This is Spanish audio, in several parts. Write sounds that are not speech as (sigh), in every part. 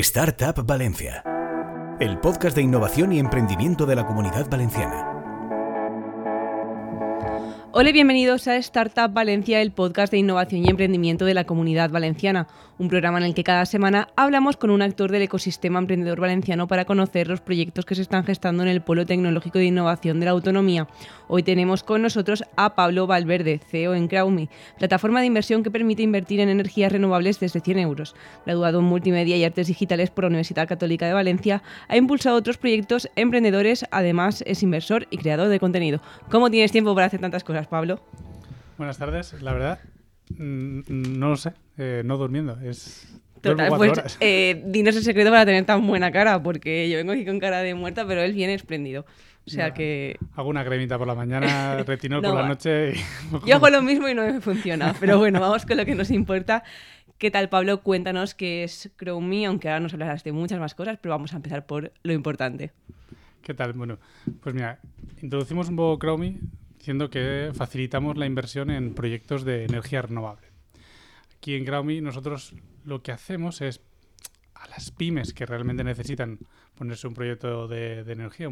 Startup Valencia, el podcast de innovación y emprendimiento de la comunidad valenciana. Hola y bienvenidos a Startup Valencia, el podcast de innovación y emprendimiento de la comunidad valenciana, un programa en el que cada semana hablamos con un actor del ecosistema emprendedor valenciano para conocer los proyectos que se están gestando en el Polo Tecnológico de Innovación de la Autonomía. Hoy tenemos con nosotros a Pablo Valverde, CEO en Crowme, plataforma de inversión que permite invertir en energías renovables desde 100 euros. Graduado en Multimedia y Artes Digitales por la Universidad Católica de Valencia, ha impulsado otros proyectos emprendedores, además es inversor y creador de contenido. ¿Cómo tienes tiempo para hacer tantas cosas? Pablo? Buenas tardes. La verdad, no lo sé. Eh, no durmiendo. Es. Total, pues eh, dinos el secreto para tener tan buena cara, porque yo vengo aquí con cara de muerta, pero él viene espléndido. O sea que. Hago una cremita por la mañana, (laughs) retinol por la noche. (laughs) Yo hago lo mismo y no me funciona. Pero bueno, vamos con lo que nos importa. ¿Qué tal, Pablo? Cuéntanos qué es Chromie, aunque ahora nos hablarás de muchas más cosas, pero vamos a empezar por lo importante. ¿Qué tal? Bueno, pues mira, introducimos un poco Chromie diciendo que facilitamos la inversión en proyectos de energía renovable. Aquí en Graume nosotros lo que hacemos es a las pymes que realmente necesitan ponerse un proyecto de, energía,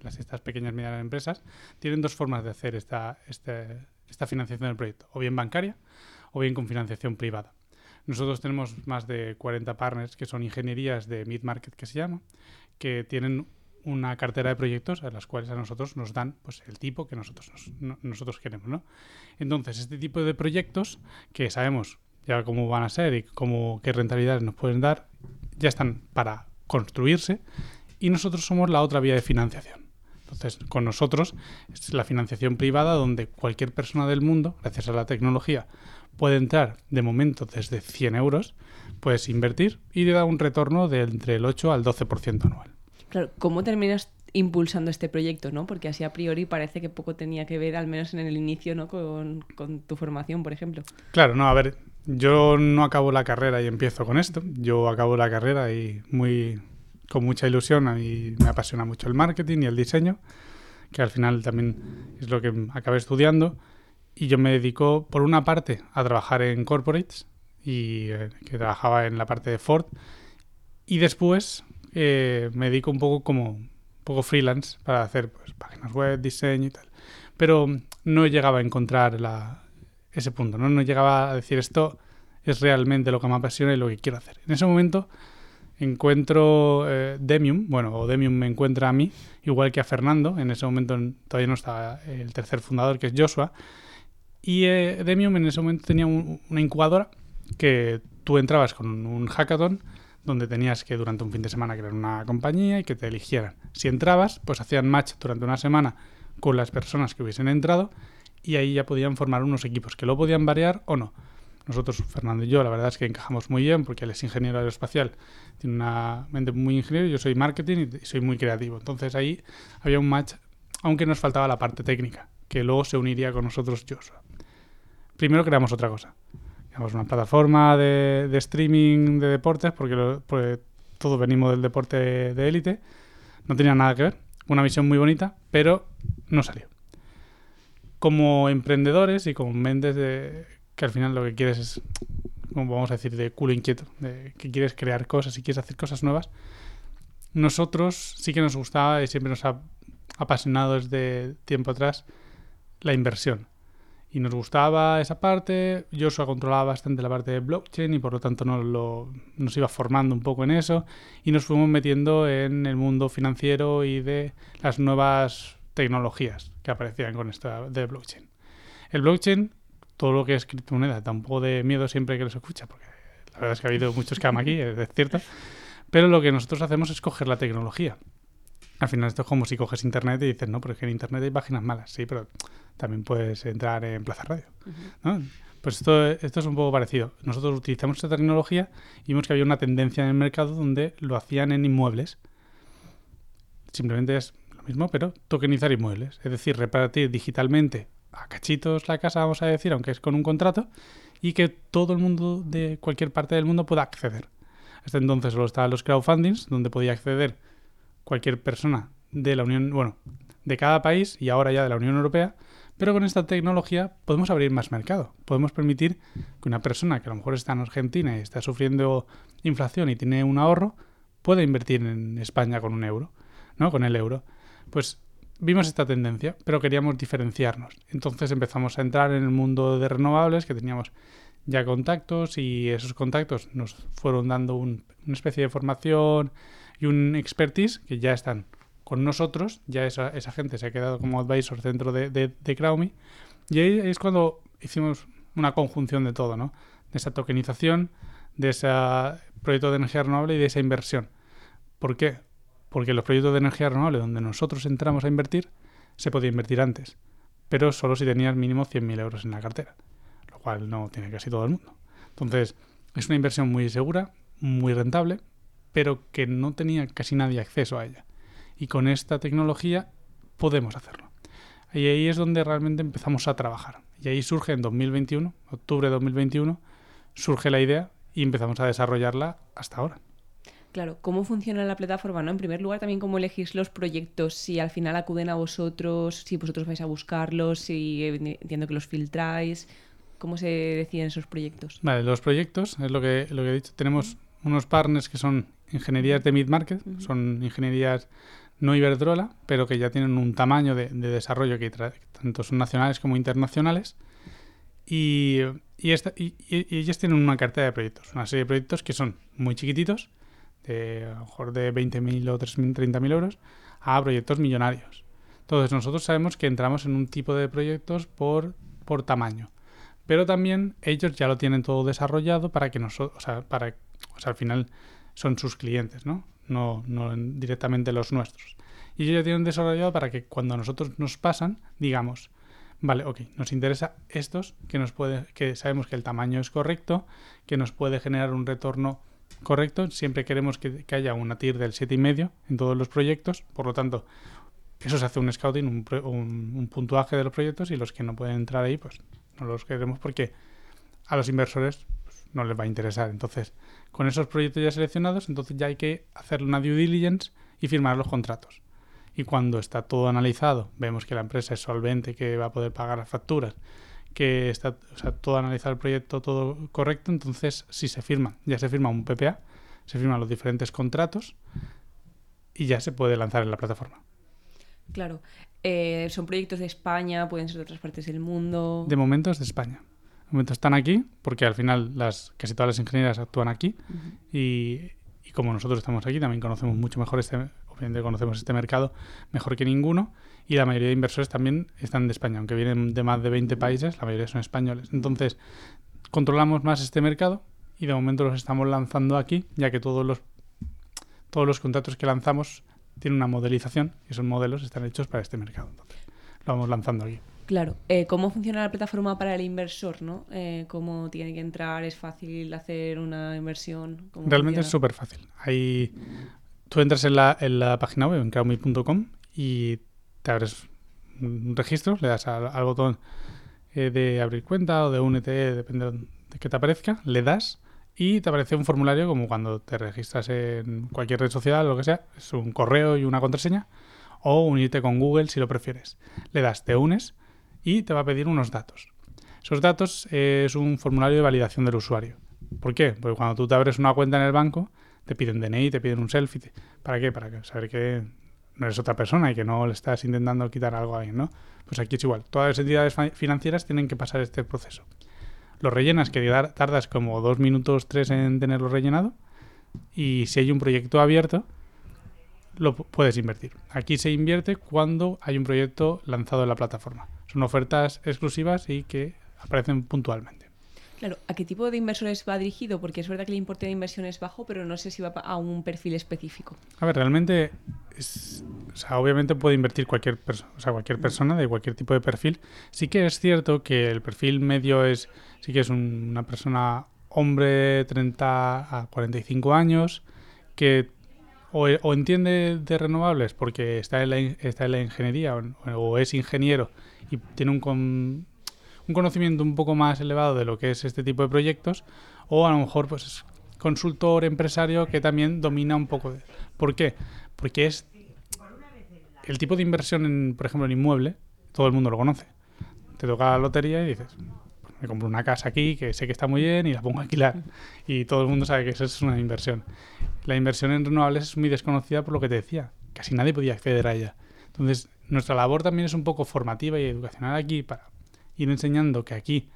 las, estas pequeñas y medianas empresas, tienen dos formas de hacer esta, este, esta financiación del proyecto, o bien bancaria o bien con financiación privada. Nosotros tenemos más de 40 partners que son ingenierías de mid-market que se llama, que tienen una cartera de proyectos a las cuales a nosotros nos dan pues, el tipo que nosotros, nosotros queremos. ¿no? Entonces, este tipo de proyectos que sabemos ya cómo van a ser y cómo, qué rentabilidades nos pueden dar, ya están para construirse y nosotros somos la otra vía de financiación. Entonces, con nosotros es la financiación privada donde cualquier persona del mundo, gracias a la tecnología, puede entrar de momento desde 100 euros, puedes invertir y le da un retorno de entre el 8 al 12% anual. Claro, ¿cómo terminas impulsando este proyecto, ¿no? Porque así a priori parece que poco tenía que ver, al menos en el inicio, ¿no? Con, tu formación, por ejemplo. Claro, no, a ver, yo no acabo la carrera y empiezo con esto. Yo acabo la carrera y muy con mucha ilusión y me apasiona mucho el marketing y el diseño, que al final también es lo que acabé estudiando. Y yo me dedico, por una parte, a trabajar en corporates y eh, que trabajaba en la parte de Ford. Y después eh, me dedico un poco como poco freelance para hacer pues, páginas web, diseño y tal. Pero no llegaba a encontrar la, ese punto, ¿no? No llegaba a decir esto es realmente lo que me apasiona y lo que quiero hacer. En ese momento encuentro eh, Demium, bueno, o Demium me encuentra a mí, igual que a Fernando, en ese momento todavía no estaba el tercer fundador, que es Joshua, y eh, Demium en ese momento tenía una incubadora que tú entrabas con un hackathon donde tenías que durante un fin de semana crear una compañía y que te eligieran. Si entrabas, pues hacían match durante una semana con las personas que hubiesen entrado y ahí ya podían formar unos equipos que lo podían variar o no. Nosotros, Fernando y yo, la verdad es que encajamos muy bien porque él es ingeniero aeroespacial, tiene una mente muy ingeniero, yo soy marketing y soy muy creativo. Entonces ahí había un match, aunque nos faltaba la parte técnica, que luego se uniría con nosotros Joshua. Primero creamos otra cosa, digamos, una plataforma de, streaming de deportes, porque, porque todos venimos del deporte de élite, no tenía nada que ver. Una visión muy bonita, pero no salió. Como emprendedores y como mentes de, que al final lo que quieres es, como vamos a decir, de culo inquieto, de que quieres crear cosas y quieres hacer cosas nuevas, nosotros sí que nos gustaba y siempre nos ha apasionado desde tiempo atrás la inversión y nos gustaba esa parte. Joshua controlaba bastante la parte de blockchain y por lo tanto nos, lo, nos iba formando un poco en eso y nos fuimos metiendo en el mundo financiero y de las nuevas tecnologías que aparecían con esto de blockchain. El blockchain, todo lo que es criptomoneda, da un poco de miedo siempre que lo escucha, porque la verdad es que ha habido muchos que aquí, es cierto. Pero lo que nosotros hacemos es coger la tecnología. Al final esto es como si coges internet y dices, no, pero es que en internet hay páginas malas, sí, pero también puedes entrar en Plaza Radio. Pues esto, esto es un poco parecido. Nosotros utilizamos esta tecnología y vimos que había una tendencia en el mercado donde lo hacían en inmuebles. Simplemente es lo mismo, pero tokenizar inmuebles. Es decir, repartir digitalmente a cachitos la casa, vamos a decir, aunque es con un contrato, y que todo el mundo de cualquier parte del mundo pueda acceder. Hasta entonces solo estaban los crowdfundings, donde podía acceder cualquier persona de la Unión, bueno, de cada país y ahora ya de la Unión Europea, Pero con esta tecnología podemos abrir más mercado. Podemos permitir que una persona que a lo mejor está en Argentina y está sufriendo inflación y tiene un ahorro, pueda invertir en España con un euro, ¿no? Con el euro. Pues vimos esta tendencia, pero queríamos diferenciarnos. Entonces empezamos a entrar en el mundo de renovables, que teníamos ya contactos y esos contactos nos fueron dando una especie de formación y un expertise que ya están con nosotros, ya esa, esa gente se ha quedado como advisor dentro de, de, de y ahí es cuando hicimos una conjunción de todo, ¿no? De esa tokenización, de ese proyecto de energía renovable y de esa inversión. ¿Por qué? Porque los proyectos de energía renovable donde nosotros entramos a invertir, se podía invertir antes, pero solo si tenías mínimo 100.000 euros en la cartera, lo cual no tiene casi todo el mundo. Entonces, es una inversión muy segura, muy rentable, pero que no tenía casi nadie acceso a ella. Y con esta tecnología podemos hacerlo. Y ahí es donde realmente empezamos a trabajar. Y ahí surge en 2021, octubre de 2021, surge la idea y empezamos a desarrollarla hasta ahora. Claro, ¿cómo funciona la plataforma? ¿no? En primer lugar, también cómo elegís los proyectos, si al final acuden a vosotros, si vosotros vais a buscarlos, si entiendo que los filtráis, ¿cómo se deciden esos proyectos? Vale, los proyectos, es lo que, lo que he dicho, tenemos unos partners que son ingenierías de mid-market, son ingenierías no Iberdrola, pero que ya tienen un tamaño de, desarrollo que tanto son nacionales como internacionales. Y, y, esta, y, ellos tienen una cartera de proyectos, una serie de proyectos que son muy chiquititos, de a lo mejor de 20.000 o 30.000 euros, a proyectos millonarios. Entonces nosotros sabemos que entramos en un tipo de proyectos por, por tamaño. Pero también ellos ya lo tienen todo desarrollado para que nosotros, o sea, para, o sea, al final son sus clientes, ¿no? No, no directamente los nuestros. Y ellos ya tienen desarrollado para que cuando nosotros nos pasan, digamos, vale, ok, nos interesa estos, que nos puede, que sabemos que el tamaño es correcto, que nos puede generar un retorno correcto. Siempre queremos que, haya una TIR del 7,5 en todos los proyectos. Por lo tanto, eso se hace un scouting, un, un, puntuaje de los proyectos y los que no pueden entrar ahí, pues no los queremos porque a los inversores no les va a interesar. Entonces, con esos proyectos ya seleccionados, entonces ya hay que hacer una due diligence y firmar los contratos. Y cuando está todo analizado, vemos que la empresa es solvente, que va a poder pagar las facturas, que está o sea, todo analizado el proyecto, todo correcto, entonces si se firma, ya se firma un PPA, se firman los diferentes contratos y ya se puede lanzar en la plataforma. Claro. Eh, ¿Son proyectos de España? ¿Pueden ser de otras partes del mundo? De momento es de España. Momento están aquí porque al final las casi todas las ingenierías actúan aquí y, y, como nosotros estamos aquí también conocemos mucho mejor este, obviamente conocemos este mercado mejor que ninguno y la mayoría de inversores también están de España, aunque vienen de más de 20 países, la mayoría son españoles. Entonces, controlamos más este mercado y de momento los estamos lanzando aquí, ya que todos los, todos los contratos que lanzamos tienen una modelización y esos modelos están hechos para este mercado. Entonces, lo vamos lanzando aquí. Claro. Eh, ¿Cómo funciona la plataforma para el inversor? ¿no? Eh, ¿Cómo tiene que entrar? ¿Es fácil hacer una inversión? Realmente es súper fácil. Ahí, tú entras en la, en la página web, en crowdme.com, y te abres un registro, le das al, botón eh, de abrir cuenta o de únete, depende de que te aparezca, le das y te aparece un formulario como cuando te registras en cualquier red social lo que sea, es un correo y una contraseña, o unirte con Google si lo prefieres. Le das, te unes y te va a pedir unos datos. Esos datos es un formulario de validación del usuario. ¿Por qué? Porque cuando tú te abres una cuenta en el banco, te piden DNI, te piden un selfie. ¿Para qué? Para saber que no eres otra persona y que no le estás intentando quitar algo a alguien, ¿no? Pues aquí es igual. Todas las entidades financieras tienen que pasar este proceso. Lo rellenas, que tardas como dos minutos, tres en tenerlo rellenado. Y si hay un proyecto abierto, lo puedes invertir. Aquí se invierte cuando hay un proyecto lanzado en la plataforma. Son ofertas exclusivas y que aparecen puntualmente. Claro, ¿a qué tipo de inversores va dirigido? Porque es verdad que el importe de inversión es bajo, pero no sé si va a un perfil específico. A ver, realmente, es, o sea, obviamente puede invertir cualquier, persona, o sea, cualquier persona de cualquier tipo de perfil. Sí que es cierto que el perfil medio es, sí que es una persona hombre 30 a 45 años que o, entiende de renovables porque está en la, está en la ingeniería o, es ingeniero y tiene un, un conocimiento un poco más elevado de lo que es este tipo de proyectos, o a lo mejor pues es consultor empresario que también domina un poco de... ¿Por qué? Porque es el tipo de inversión en, por ejemplo, en inmueble, todo el mundo lo conoce. te toca la lotería y dices, me compro una casa aquí que sé que está muy bien y la pongo a alquilar. Y todo el mundo sabe que eso es una inversión. La inversión en renovables es muy desconocida por lo que te decía. Casi nadie podía acceder a ella. Entonces, nuestra labor también es un poco formativa y educacional aquí para ir enseñando que aquí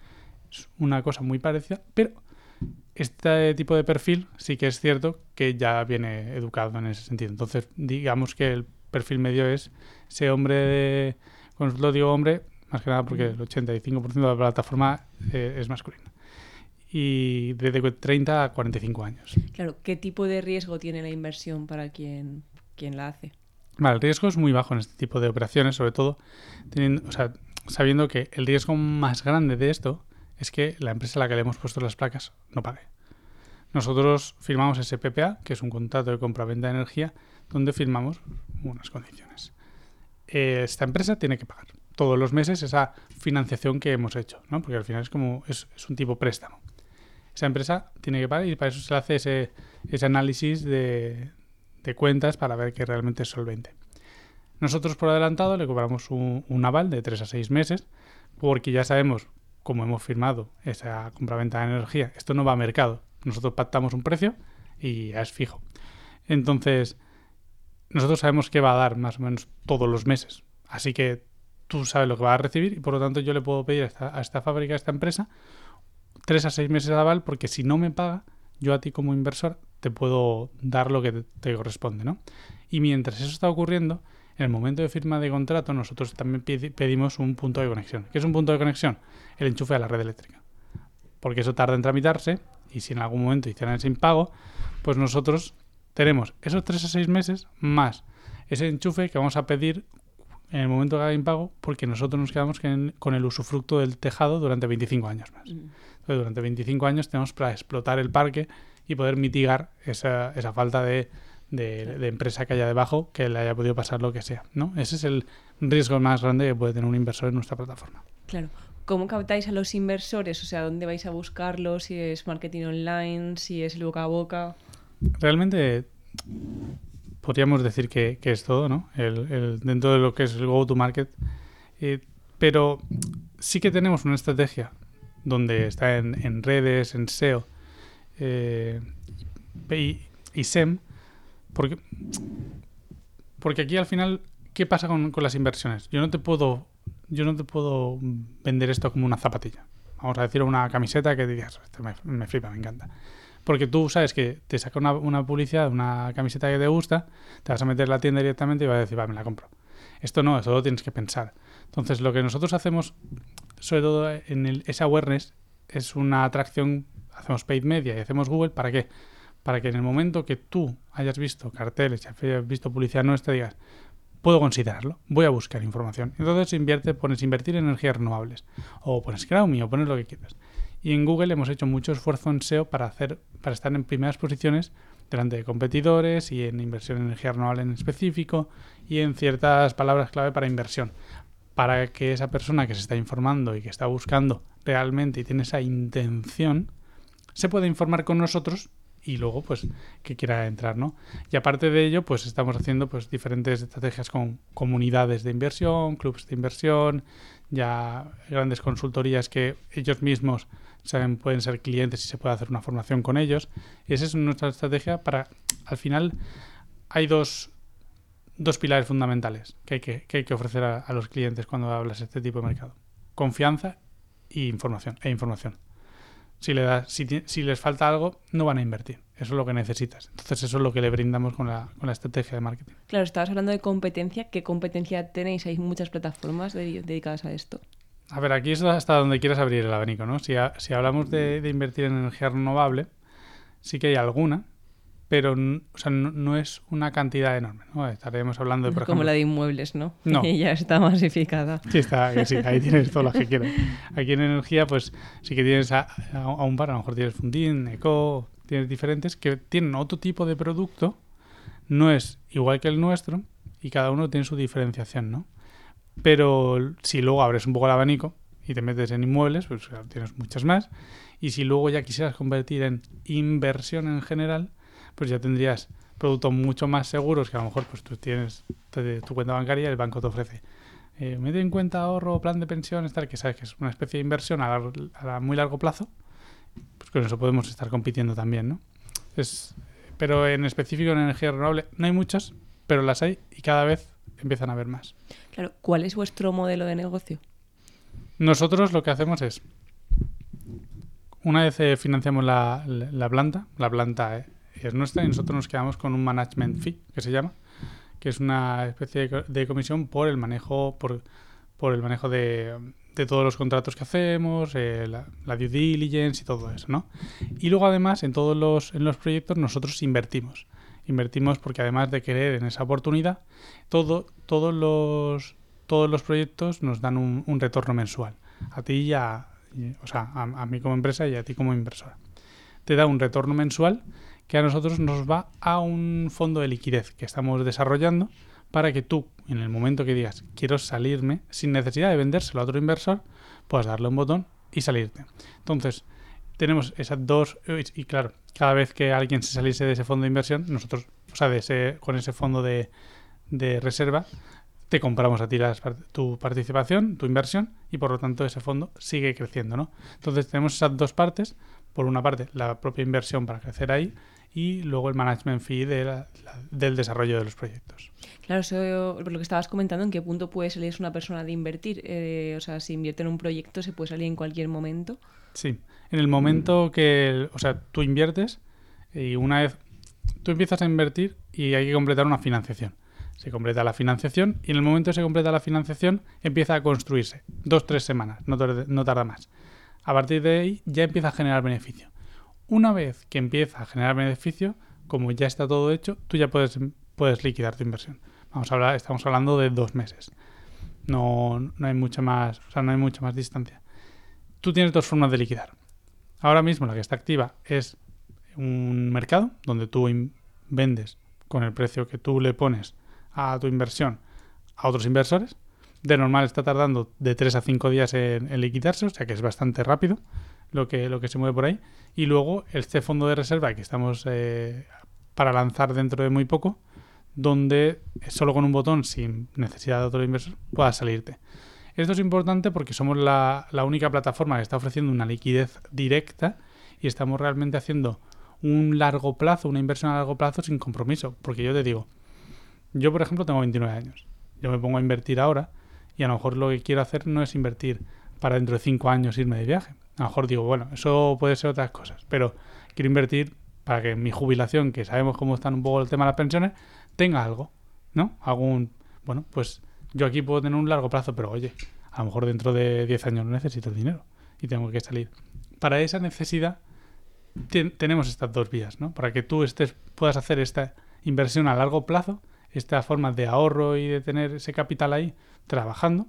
es una cosa muy parecida, pero este tipo de perfil sí que es cierto que ya viene educado en ese sentido. Entonces, digamos que el perfil medio es ese hombre de... Lo digo hombre, más que nada porque el 85% de la plataforma eh, es masculina. Y desde 30 a 45 años. Claro, ¿qué tipo de riesgo tiene la inversión para quien, quien la hace? Vale, el riesgo es muy bajo en este tipo de operaciones, sobre todo teniendo, o sea, sabiendo que el riesgo más grande de esto es que la empresa a la que le hemos puesto las placas no pague. Nosotros firmamos ese PPA, que es un contrato de compra-venta de energía, donde firmamos unas condiciones. Esta empresa tiene que pagar todos los meses esa financiación que hemos hecho, ¿no? porque al final es como es, un tipo préstamo. Esa empresa tiene que pagar y para eso se le hace ese, análisis de, cuentas para ver que realmente es solvente. Nosotros por adelantado le cobramos un, un aval de 3 a 6 meses porque ya sabemos como hemos firmado esa compraventa de energía, esto no va a mercado. Nosotros pactamos un precio y ya es fijo. Entonces, nosotros sabemos que va a dar más o menos todos los meses. Así que tú sabes lo que vas a recibir y por lo tanto yo le puedo pedir a esta, fábrica, a esta empresa, tres a seis meses de aval porque si no me paga, yo a ti como inversor te puedo dar lo que te, corresponde, ¿no? Y mientras eso está ocurriendo, en el momento de firma de contrato nosotros también pedimos un punto de conexión. ¿Qué es un punto de conexión? El enchufe a la red eléctrica. Porque eso tarda en tramitarse y si en algún momento hicieran ese impago, pues nosotros tenemos esos 3 a 6 meses más ese enchufe que vamos a pedir en el momento que haga impago porque nosotros nos quedamos con el usufructo del tejado durante 25 años más. Mm. Entonces, durante 25 años tenemos para explotar el parque y poder mitigar esa, esa falta de de, empresa que haya debajo que le haya podido pasar lo que sea. ¿no? Ese es el riesgo más grande que puede tener un inversor en nuestra plataforma. Claro. ¿Cómo captáis a los inversores? O sea, ¿dónde vais a buscarlos? Si es marketing online, si es boca a boca. Realmente podríamos decir que, es todo, ¿no? El, dentro de lo que es el go-to-market. Eh, pero sí que tenemos una estrategia donde está en, redes, en SEO eh, y, SEM, porque, porque aquí al final, ¿qué pasa con, las inversiones? Yo no te puedo yo no te puedo vender esto como una zapatilla. Vamos a decir una camiseta que digas, esto me, flipa, me encanta. Porque tú sabes que te saca una, una, publicidad, una camiseta que te gusta, te vas a meter en la tienda directamente y vas a decir, va, me la compro. Esto no, eso lo tienes que pensar. Entonces, lo que nosotros hacemos, sobre todo en el, ese awareness, es una atracción, hacemos paid media y hacemos Google, ¿para qué? para que en el momento que tú hayas visto carteles hayas visto publicidad nuestra digas, puedo considerarlo, voy a buscar información. Entonces invierte, pones invertir en energías renovables, o pones Crowme, o pones lo que quieras. Y en Google hemos hecho mucho esfuerzo en SEO para, hacer, para estar en primeras posiciones delante de competidores y en inversión en energía renovable en específico y en ciertas palabras clave para inversión. Para que esa persona que se está informando y que está buscando realmente y tiene esa intención, se pueda informar con nosotros y luego pues que quiera entrar, ¿no? Y aparte de ello, pues estamos haciendo pues diferentes estrategias con comunidades de inversión, clubes de inversión, ya grandes consultorías que ellos mismos saben pueden ser clientes y se puede hacer una formación con ellos. Y esa es nuestra estrategia para al final hay dos dos pilares fundamentales que hay que, que, hay que ofrecer a, los clientes cuando hablas de este tipo de mercado. Confianza y información, e información. Si, le si, si, les falta algo, no van a invertir. Eso es lo que necesitas. Entonces, eso es lo que le brindamos con la, con la estrategia de marketing. Claro, estabas hablando de competencia. ¿Qué competencia tenéis? Hay muchas plataformas dedicadas a esto. A ver, aquí es hasta donde quieras abrir el abanico, ¿no? Si, si hablamos de, de, invertir en energía renovable, sí que hay alguna, pero o sea, no, es una cantidad enorme. ¿no? Estaremos hablando de, por Como la de inmuebles, ¿no? No. (laughs) ya está masificada. Sí, está, sí, ahí tienes todas las que quieras. Aquí en energía, pues sí que tienes a, un par, a lo mejor tienes Fundin, Eco, tienes diferentes que tienen otro tipo de producto, no es igual que el nuestro y cada uno tiene su diferenciación, ¿no? Pero si luego abres un poco el abanico y te metes en inmuebles, pues tienes muchas más. Y si luego ya quisieras convertir en inversión en general, pues ya tendrías productos mucho más seguros que a lo mejor pues tú tienes tu cuenta bancaria y el banco te ofrece eh, mete en cuenta ahorro, plan de pensiones, tal, que sabes que es una especie de inversión a, a muy largo plazo, pues con eso podemos estar compitiendo también, ¿no? Es, pero en específico en energía renovable no hay muchas, pero las hay y cada vez empiezan a haber más. Claro, ¿cuál es vuestro modelo de negocio? Nosotros lo que hacemos es, una vez eh, financiamos la, la- la planta, la planta eh, es nuestra y nosotros nos quedamos con un management fee, que se llama, que es una especie de, de comisión por el manejo, por, por el manejo de, de todos los contratos que hacemos, eh, la, la due diligence y todo eso, ¿no? Y luego además en todos los, en los proyectos nosotros invertimos. Invertimos porque además de querer en esa oportunidad, todo, todos los todos los proyectos nos dan un, un retorno mensual. A ti y a, y- o sea, a, a mí como empresa y a ti como inversora. Te da un retorno mensual que a nosotros nos va a un fondo de liquidez que estamos desarrollando para que tú, en el momento que digas quiero salirme, sin necesidad de vendérselo a otro inversor, puedas darle un botón y salirte. Entonces, tenemos esas dos, y claro, cada vez que alguien se saliese de ese fondo de inversión, nosotros, o sea, de ese, con ese fondo de, de reserva, te compramos a ti las tu participación, tu inversión, y por lo tanto ese fondo sigue creciendo, ¿no? Entonces tenemos esas dos partes, por una parte la propia inversión para crecer ahí, y luego el management fee de la- la- del desarrollo de los proyectos. Claro, eso, por lo que estabas comentando, ¿en qué punto puede salir una persona de invertir? Eh, o sea, si invierte en un proyecto, ¿se puede salir en cualquier momento? Sí, en el momento que, el- o sea, tú inviertes y una vez tú empiezas a invertir y hay que completar una financiación. Se completa la financiación y en el momento que se completa la financiación empieza a construirse. Dos, tres semanas, no, no tarda más. A partir de ahí ya empieza a generar beneficio. Una vez que empieza a generar beneficio, como ya está todo hecho, tú ya puedes, puedes liquidar tu inversión. Vamos a hablar, estamos hablando de dos meses. No, no hay mucha más, o sea, no hay mucha más distancia. Tú tienes dos formas de liquidar. Ahora mismo la que está activa es un mercado donde tú vendes con el precio que tú le pones a tu inversión a otros inversores. De normal está tardando de 3 a 5 días en, en liquidarse, o sea que es bastante rápido lo que, lo que se mueve por ahí. Y luego este fondo de reserva que estamos eh, para lanzar dentro de muy poco, donde solo con un botón, sin necesidad de otro inversor, puedas salirte. Esto es importante porque somos la, la única plataforma que está ofreciendo una liquidez directa y estamos realmente haciendo un largo plazo, una inversión a largo plazo sin compromiso. Porque yo te digo, yo por ejemplo tengo 29 años. Yo me pongo a invertir ahora y a lo mejor lo que quiero hacer no es invertir para dentro de 5 años irme de viaje. A lo mejor digo, bueno, eso puede ser otras cosas, pero quiero invertir para que mi jubilación, que sabemos cómo están un poco el tema de las pensiones, tenga algo, ¿no? Algún, bueno, pues yo aquí puedo tener un largo plazo, pero oye, a lo mejor dentro de 10 años no necesito el dinero y tengo que salir. Para esa necesidad ten- tenemos estas dos vías, ¿no? Para que tú estés, puedas hacer esta inversión a largo plazo, esta forma de ahorro y de tener ese capital ahí trabajando,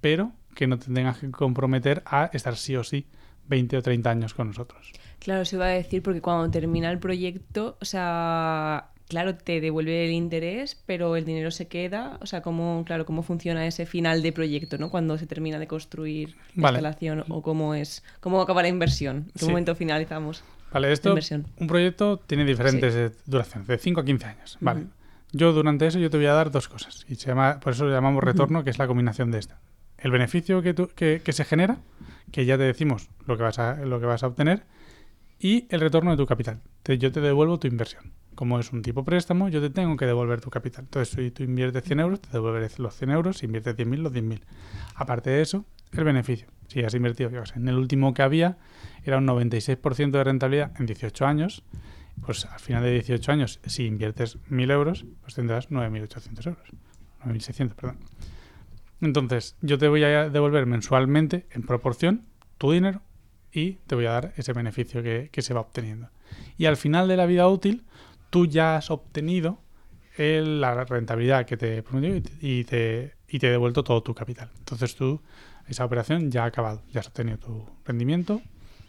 pero que no te tengas que comprometer a estar sí o sí 20 o 30 años con nosotros. Claro, se iba a decir porque cuando termina el proyecto, o sea, claro, te devuelve el interés, pero el dinero se queda. O sea, cómo, claro, cómo funciona ese final de proyecto, ¿no? Cuando se termina de construir la Vale. instalación o cómo es, cómo acaba la inversión, en qué Sí. momento finalizamos. Vale, esto, inversión. un proyecto tiene diferentes duraciones, de 5 a 15 años. Vale. Yo durante eso yo te voy a dar dos cosas. Y se llama, por eso lo llamamos retorno, que es la combinación de esta. El beneficio que, tú- que, se genera, que ya te decimos lo que vas a, lo que vas a obtener, y el retorno de tu capital. Te- yo te devuelvo tu inversión. Como es un tipo préstamo, yo te tengo que devolver tu capital. Entonces, si tú inviertes 100 euros, te devolveré los 100 euros. Si inviertes 10.000, los 10.000. Aparte de eso, el beneficio. Si has invertido, yo sé, en el último que había, era un 96% de rentabilidad en 18 años. Pues al final de 18 años, si inviertes 1.000 euros, pues tendrás 9.800 euros. 9.600, perdón. Entonces, yo te voy a devolver mensualmente, en proporción, tu dinero y te voy a dar ese beneficio que, se va obteniendo. Y al final de la vida útil, tú ya has obtenido el- la rentabilidad que te prometió y te, y te, y te he devuelto todo tu capital. Entonces tú, esa operación ya ha acabado, ya has obtenido tu rendimiento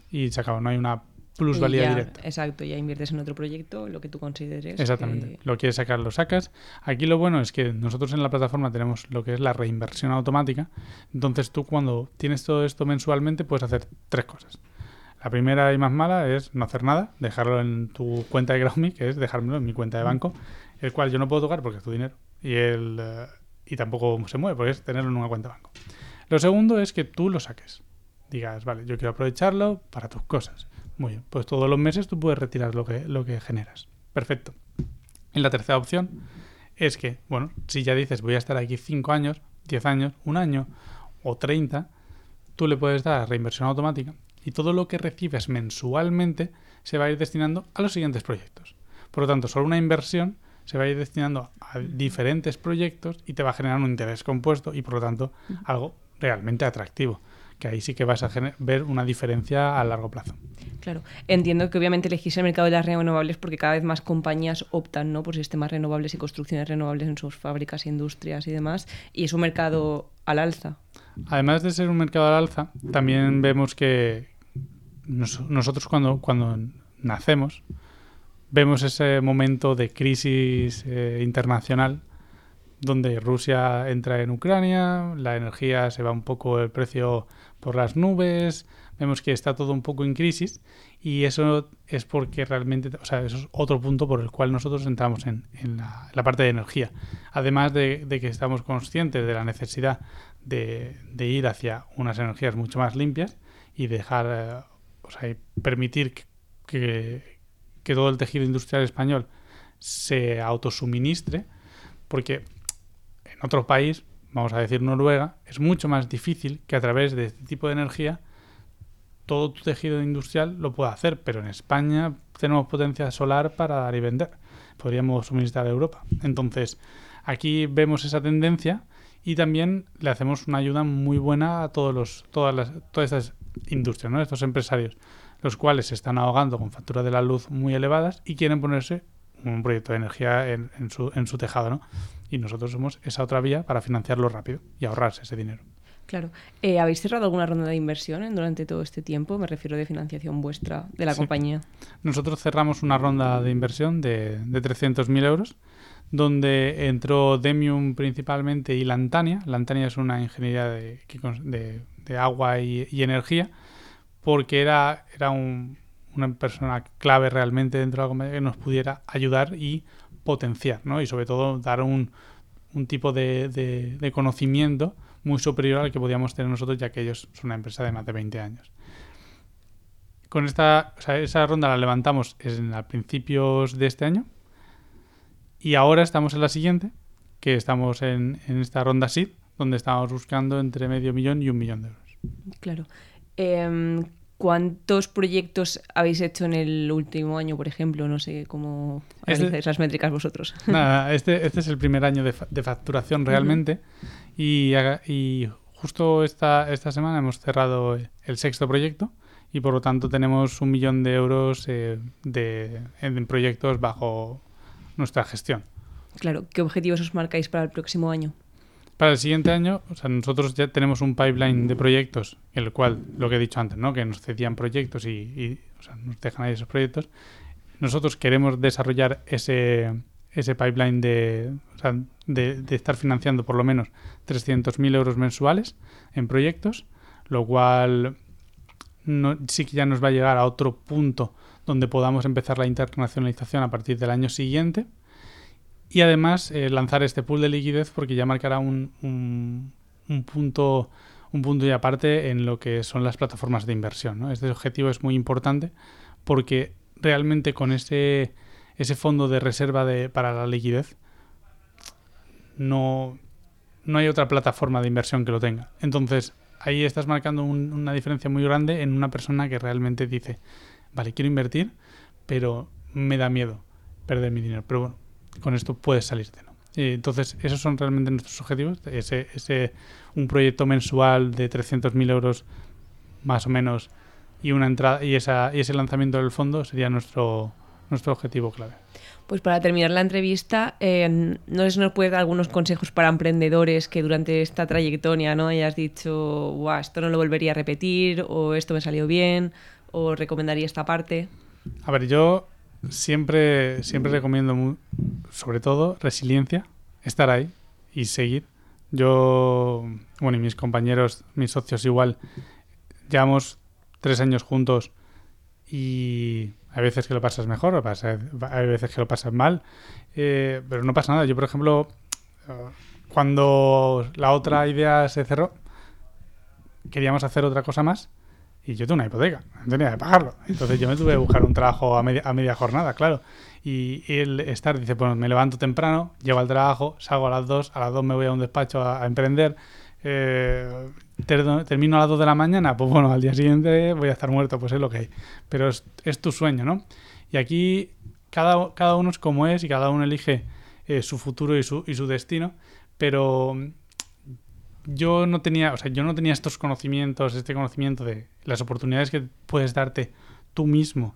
y se acabó. No hay una plusvalía ya- directa. Exacto, ya inviertes en otro proyecto, lo que tú consideres. Exactamente. que- Lo quieres sacar, lo sacas. Aquí lo bueno es que nosotros en la plataforma tenemos lo que es la reinversión automática. Entonces tú cuando tienes todo esto mensualmente puedes hacer tres cosas. La primera y más mala es no hacer nada, dejarlo en tu cuenta de GrowMe, que es dejármelo en mi cuenta de banco, el cual yo no puedo tocar porque es tu dinero. Y el, eh, y tampoco se mueve, porque es tenerlo en una cuenta de banco. Lo segundo es que tú lo saques. Digas, vale, yo quiero aprovecharlo para tus cosas. Muy bien, pues todos los meses tú puedes retirar lo que, lo que generas. Perfecto. Y la tercera opción es que, bueno, si ya dices voy a estar aquí 5 años, 10 años, un año o 30, tú le puedes dar reinversión automática y todo lo que recibes mensualmente se va a ir destinando a los siguientes proyectos. Por lo tanto, solo una inversión se va a ir destinando a diferentes proyectos y te va a generar un interés compuesto y por lo tanto algo realmente atractivo que ahí sí que vas a ver una diferencia a largo plazo. Claro, entiendo que obviamente elegís el mercado de las renovables porque cada vez más compañías optan ¿no? por sistemas renovables y construcciones renovables en sus fábricas, industrias y demás, y es un mercado al alza. Además de ser un mercado al alza, también vemos que nosotros cuando, cuando nacemos vemos ese momento de crisis eh, internacional donde Rusia entra en Ucrania, la energía se va un poco el precio por las nubes, vemos que está todo un poco en crisis y eso es porque realmente, o sea, eso es otro punto por el cual nosotros entramos en, la, parte de energía. Además de, que estamos conscientes de la necesidad de, ir hacia unas energías mucho más limpias y dejar, eh, o sea, permitir que, que todo el tejido industrial español se autosuministre, porque en otro país vamos a decir Noruega, es mucho más difícil que a través de este tipo de energía todo tu tejido industrial lo pueda hacer, pero en España tenemos potencia solar para dar y vender. Podríamos suministrar a Europa. Entonces, aquí vemos esa tendencia y también le hacemos una ayuda muy buena a todos los, todas, las, todas estas industrias, ¿no? estos empresarios, los cuales se están ahogando con facturas de la luz muy elevadas y quieren ponerse un proyecto de energía en, su, en su tejado. ¿no? y nosotros somos esa otra vía para financiarlo rápido y ahorrarse ese dinero. Claro. Eh, ¿Habéis cerrado alguna ronda de inversión durante todo este tiempo? Me refiero de financiación vuestra de la compañía. Nosotros cerramos una ronda de inversión de, de 300.000 euros, donde entró Demium principalmente y Lantania. Lantania es una ingeniería de, de, agua y, energía, porque era, era una persona clave realmente dentro de la compañía que nos pudiera ayudar y potenciar, ¿no? Y sobre todo dar un, un tipo de, conocimiento muy superior al que podíamos tener nosotros, ya que ellos son una empresa de más de 20 años. Con esta, o sea, esa ronda la levantamos en, a principios de este año y ahora estamos en la siguiente, que estamos en, esta ronda SID, donde estamos buscando entre medio millón y un millón de euros. Claro. Eh, ¿Cuántos proyectos habéis hecho en el último año, por ejemplo? No sé cómo este, esas métricas vosotros. (laughs) Nada, este, este es el primer año de, facturación realmente y, y, justo esta, esta semana hemos cerrado el sexto proyecto y por lo tanto tenemos un millón de euros eh, de, en proyectos bajo nuestra gestión. Claro, ¿qué objetivos os marcáis para el próximo año? Para el siguiente año, o sea, nosotros ya tenemos un pipeline de proyectos, el cual, lo que he dicho antes, ¿no? que nos cedían proyectos y, o sea, nos dejan ahí esos proyectos. Nosotros queremos desarrollar ese, ese pipeline de, o sea, de, estar financiando por lo menos 300.000 euros mensuales en proyectos, lo cual no, sí que ya nos va a llegar a otro punto donde podamos empezar la internacionalización a partir del año siguiente y además eh, lanzar este pool de liquidez porque ya marcará un, un, punto un punto y aparte en lo que son las plataformas de inversión. ¿no? Este objetivo es muy importante porque realmente con ese, ese fondo de reserva de, para la liquidez no, no hay otra plataforma de inversión que lo tenga. Entonces ahí estás marcando una diferencia muy grande en una persona que realmente dice, vale, quiero invertir, pero me da miedo perder mi dinero. Pero bueno, con esto puedes salirte. ¿no? entonces, esos son realmente nuestros objetivos. Ese, ese, un proyecto mensual de 300.000 euros más o menos y una entrada y, esa, y ese lanzamiento del fondo sería nuestro, nuestro objetivo clave. Pues para terminar la entrevista, eh, no sé si nos puedes dar algunos consejos para emprendedores que durante esta trayectoria no hayas dicho, Guau, esto no lo volvería a repetir, o esto me salió bien, o recomendaría esta parte. A ver, yo siempre, siempre recomiendo, sobre todo, resiliencia, estar ahí y seguir. Yo, bueno, y mis compañeros, mis socios igual, llevamos tres años juntos y hay veces que lo pasas mejor, hay veces que lo pasas mal, eh, pero no pasa nada. Yo, por ejemplo, cuando la otra idea se cerró, queríamos hacer otra cosa más y yo tengo una hipoteca, tenía que pagarlo. Entonces yo me tuve que buscar un trabajo a media, a media jornada, claro. Y, el estar, dice, bueno, me levanto temprano, llego al trabajo, salgo a las 2, a las 2 me voy a un despacho a, emprender, eh, termino a las 2 de la mañana, pues bueno, al día siguiente voy a estar muerto, pues es lo que hay. Pero es, es tu sueño, ¿no? Y aquí cada, cada uno es como es y cada uno elige eh, su futuro y su, y su destino, pero yo no tenía, o sea, yo no tenía estos conocimientos, este conocimiento de las oportunidades que puedes darte tú mismo,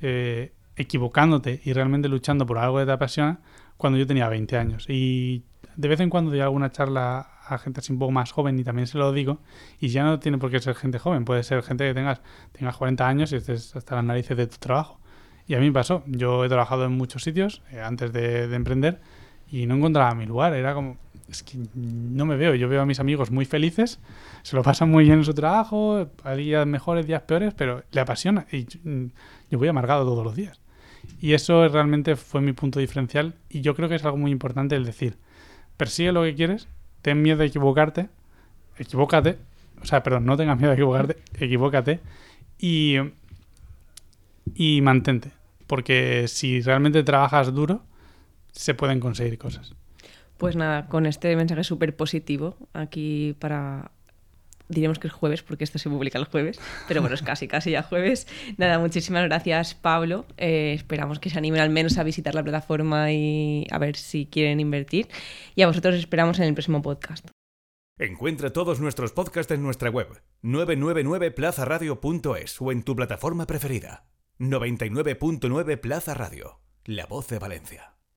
eh, equivocándote y realmente luchando por algo que te apasiona, cuando yo tenía 20 años. Y de vez en cuando doy alguna charla a gente así un poco más joven y también se lo digo, y ya no tiene por qué ser gente joven, puede ser gente que tengas, tengas 40 años y estés hasta las narices de tu trabajo. Y a mí me pasó, yo he trabajado en muchos sitios eh, antes de, de emprender y no encontraba mi lugar, era como, es que no me veo. Yo veo a mis amigos muy felices, se lo pasan muy bien en su trabajo, hay días mejores, días peores, pero le apasiona. Y yo voy amargado todos los días. Y eso realmente fue mi punto diferencial. Y yo creo que es algo muy importante el decir, persigue lo que quieres, ten miedo de equivocarte, equivócate, o sea, perdón, no tengas miedo de equivocarte, equivócate y, y mantente. Porque si realmente trabajas duro, se pueden conseguir cosas. Pues nada, con este mensaje súper positivo aquí para diremos que es jueves porque esto se publica el jueves, pero bueno, es casi, casi ya jueves. Nada, muchísimas gracias Pablo. Eh, esperamos que se animen al menos a visitar la plataforma y a ver si quieren invertir. Y a vosotros esperamos en el próximo podcast. Encuentra todos nuestros podcasts en nuestra web 999plazaradio.es o en tu plataforma preferida. 99.9 Plaza Radio, la voz de Valencia.